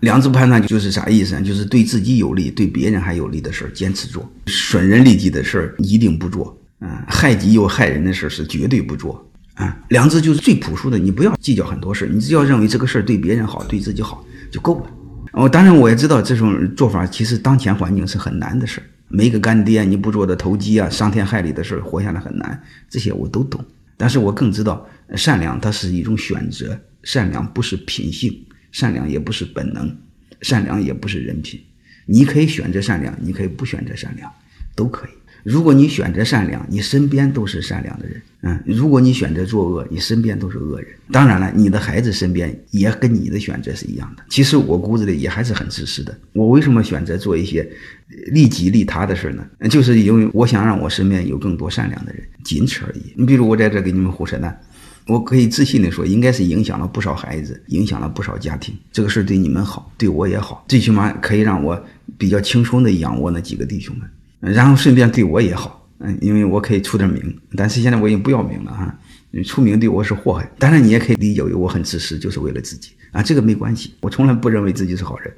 良知判断就是啥意思呢？就是对自己有利、对别人还有利的事儿坚持做，损人利己的事儿一定不做。嗯，害己又害人的事儿是绝对不做。啊，良知就是最朴素的，你不要计较很多事儿，你只要认为这个事儿对别人好、对自己好就够了。哦，当然我也知道这种做法其实当前环境是很难的事儿，没个干爹你不做的投机啊、伤天害理的事儿，活下来很难。这些我都懂，但是我更知道善良它是一种选择，善良不是品性。善良也不是本能，善良也不是人品。你可以选择善良，你可以不选择善良，都可以。如果你选择善良，你身边都是善良的人。嗯，如果你选择作恶，你身边都是恶人。当然了，你的孩子身边也跟你的选择是一样的。其实我骨子里也还是很自私的。我为什么选择做一些利己利他的事呢？就是因为我想让我身边有更多善良的人，仅此而已。你比如我在这给你们胡扯淡。我可以自信地说，应该是影响了不少孩子，影响了不少家庭。这个事对你们好，对我也好，最起码可以让我比较轻松地养活那几个弟兄们，然后顺便对我也好，嗯，因为我可以出点名。但是现在我已经不要名了啊，出名对我是祸害。当然你也可以理解为我很自私，就是为了自己啊，这个没关系。我从来不认为自己是好人，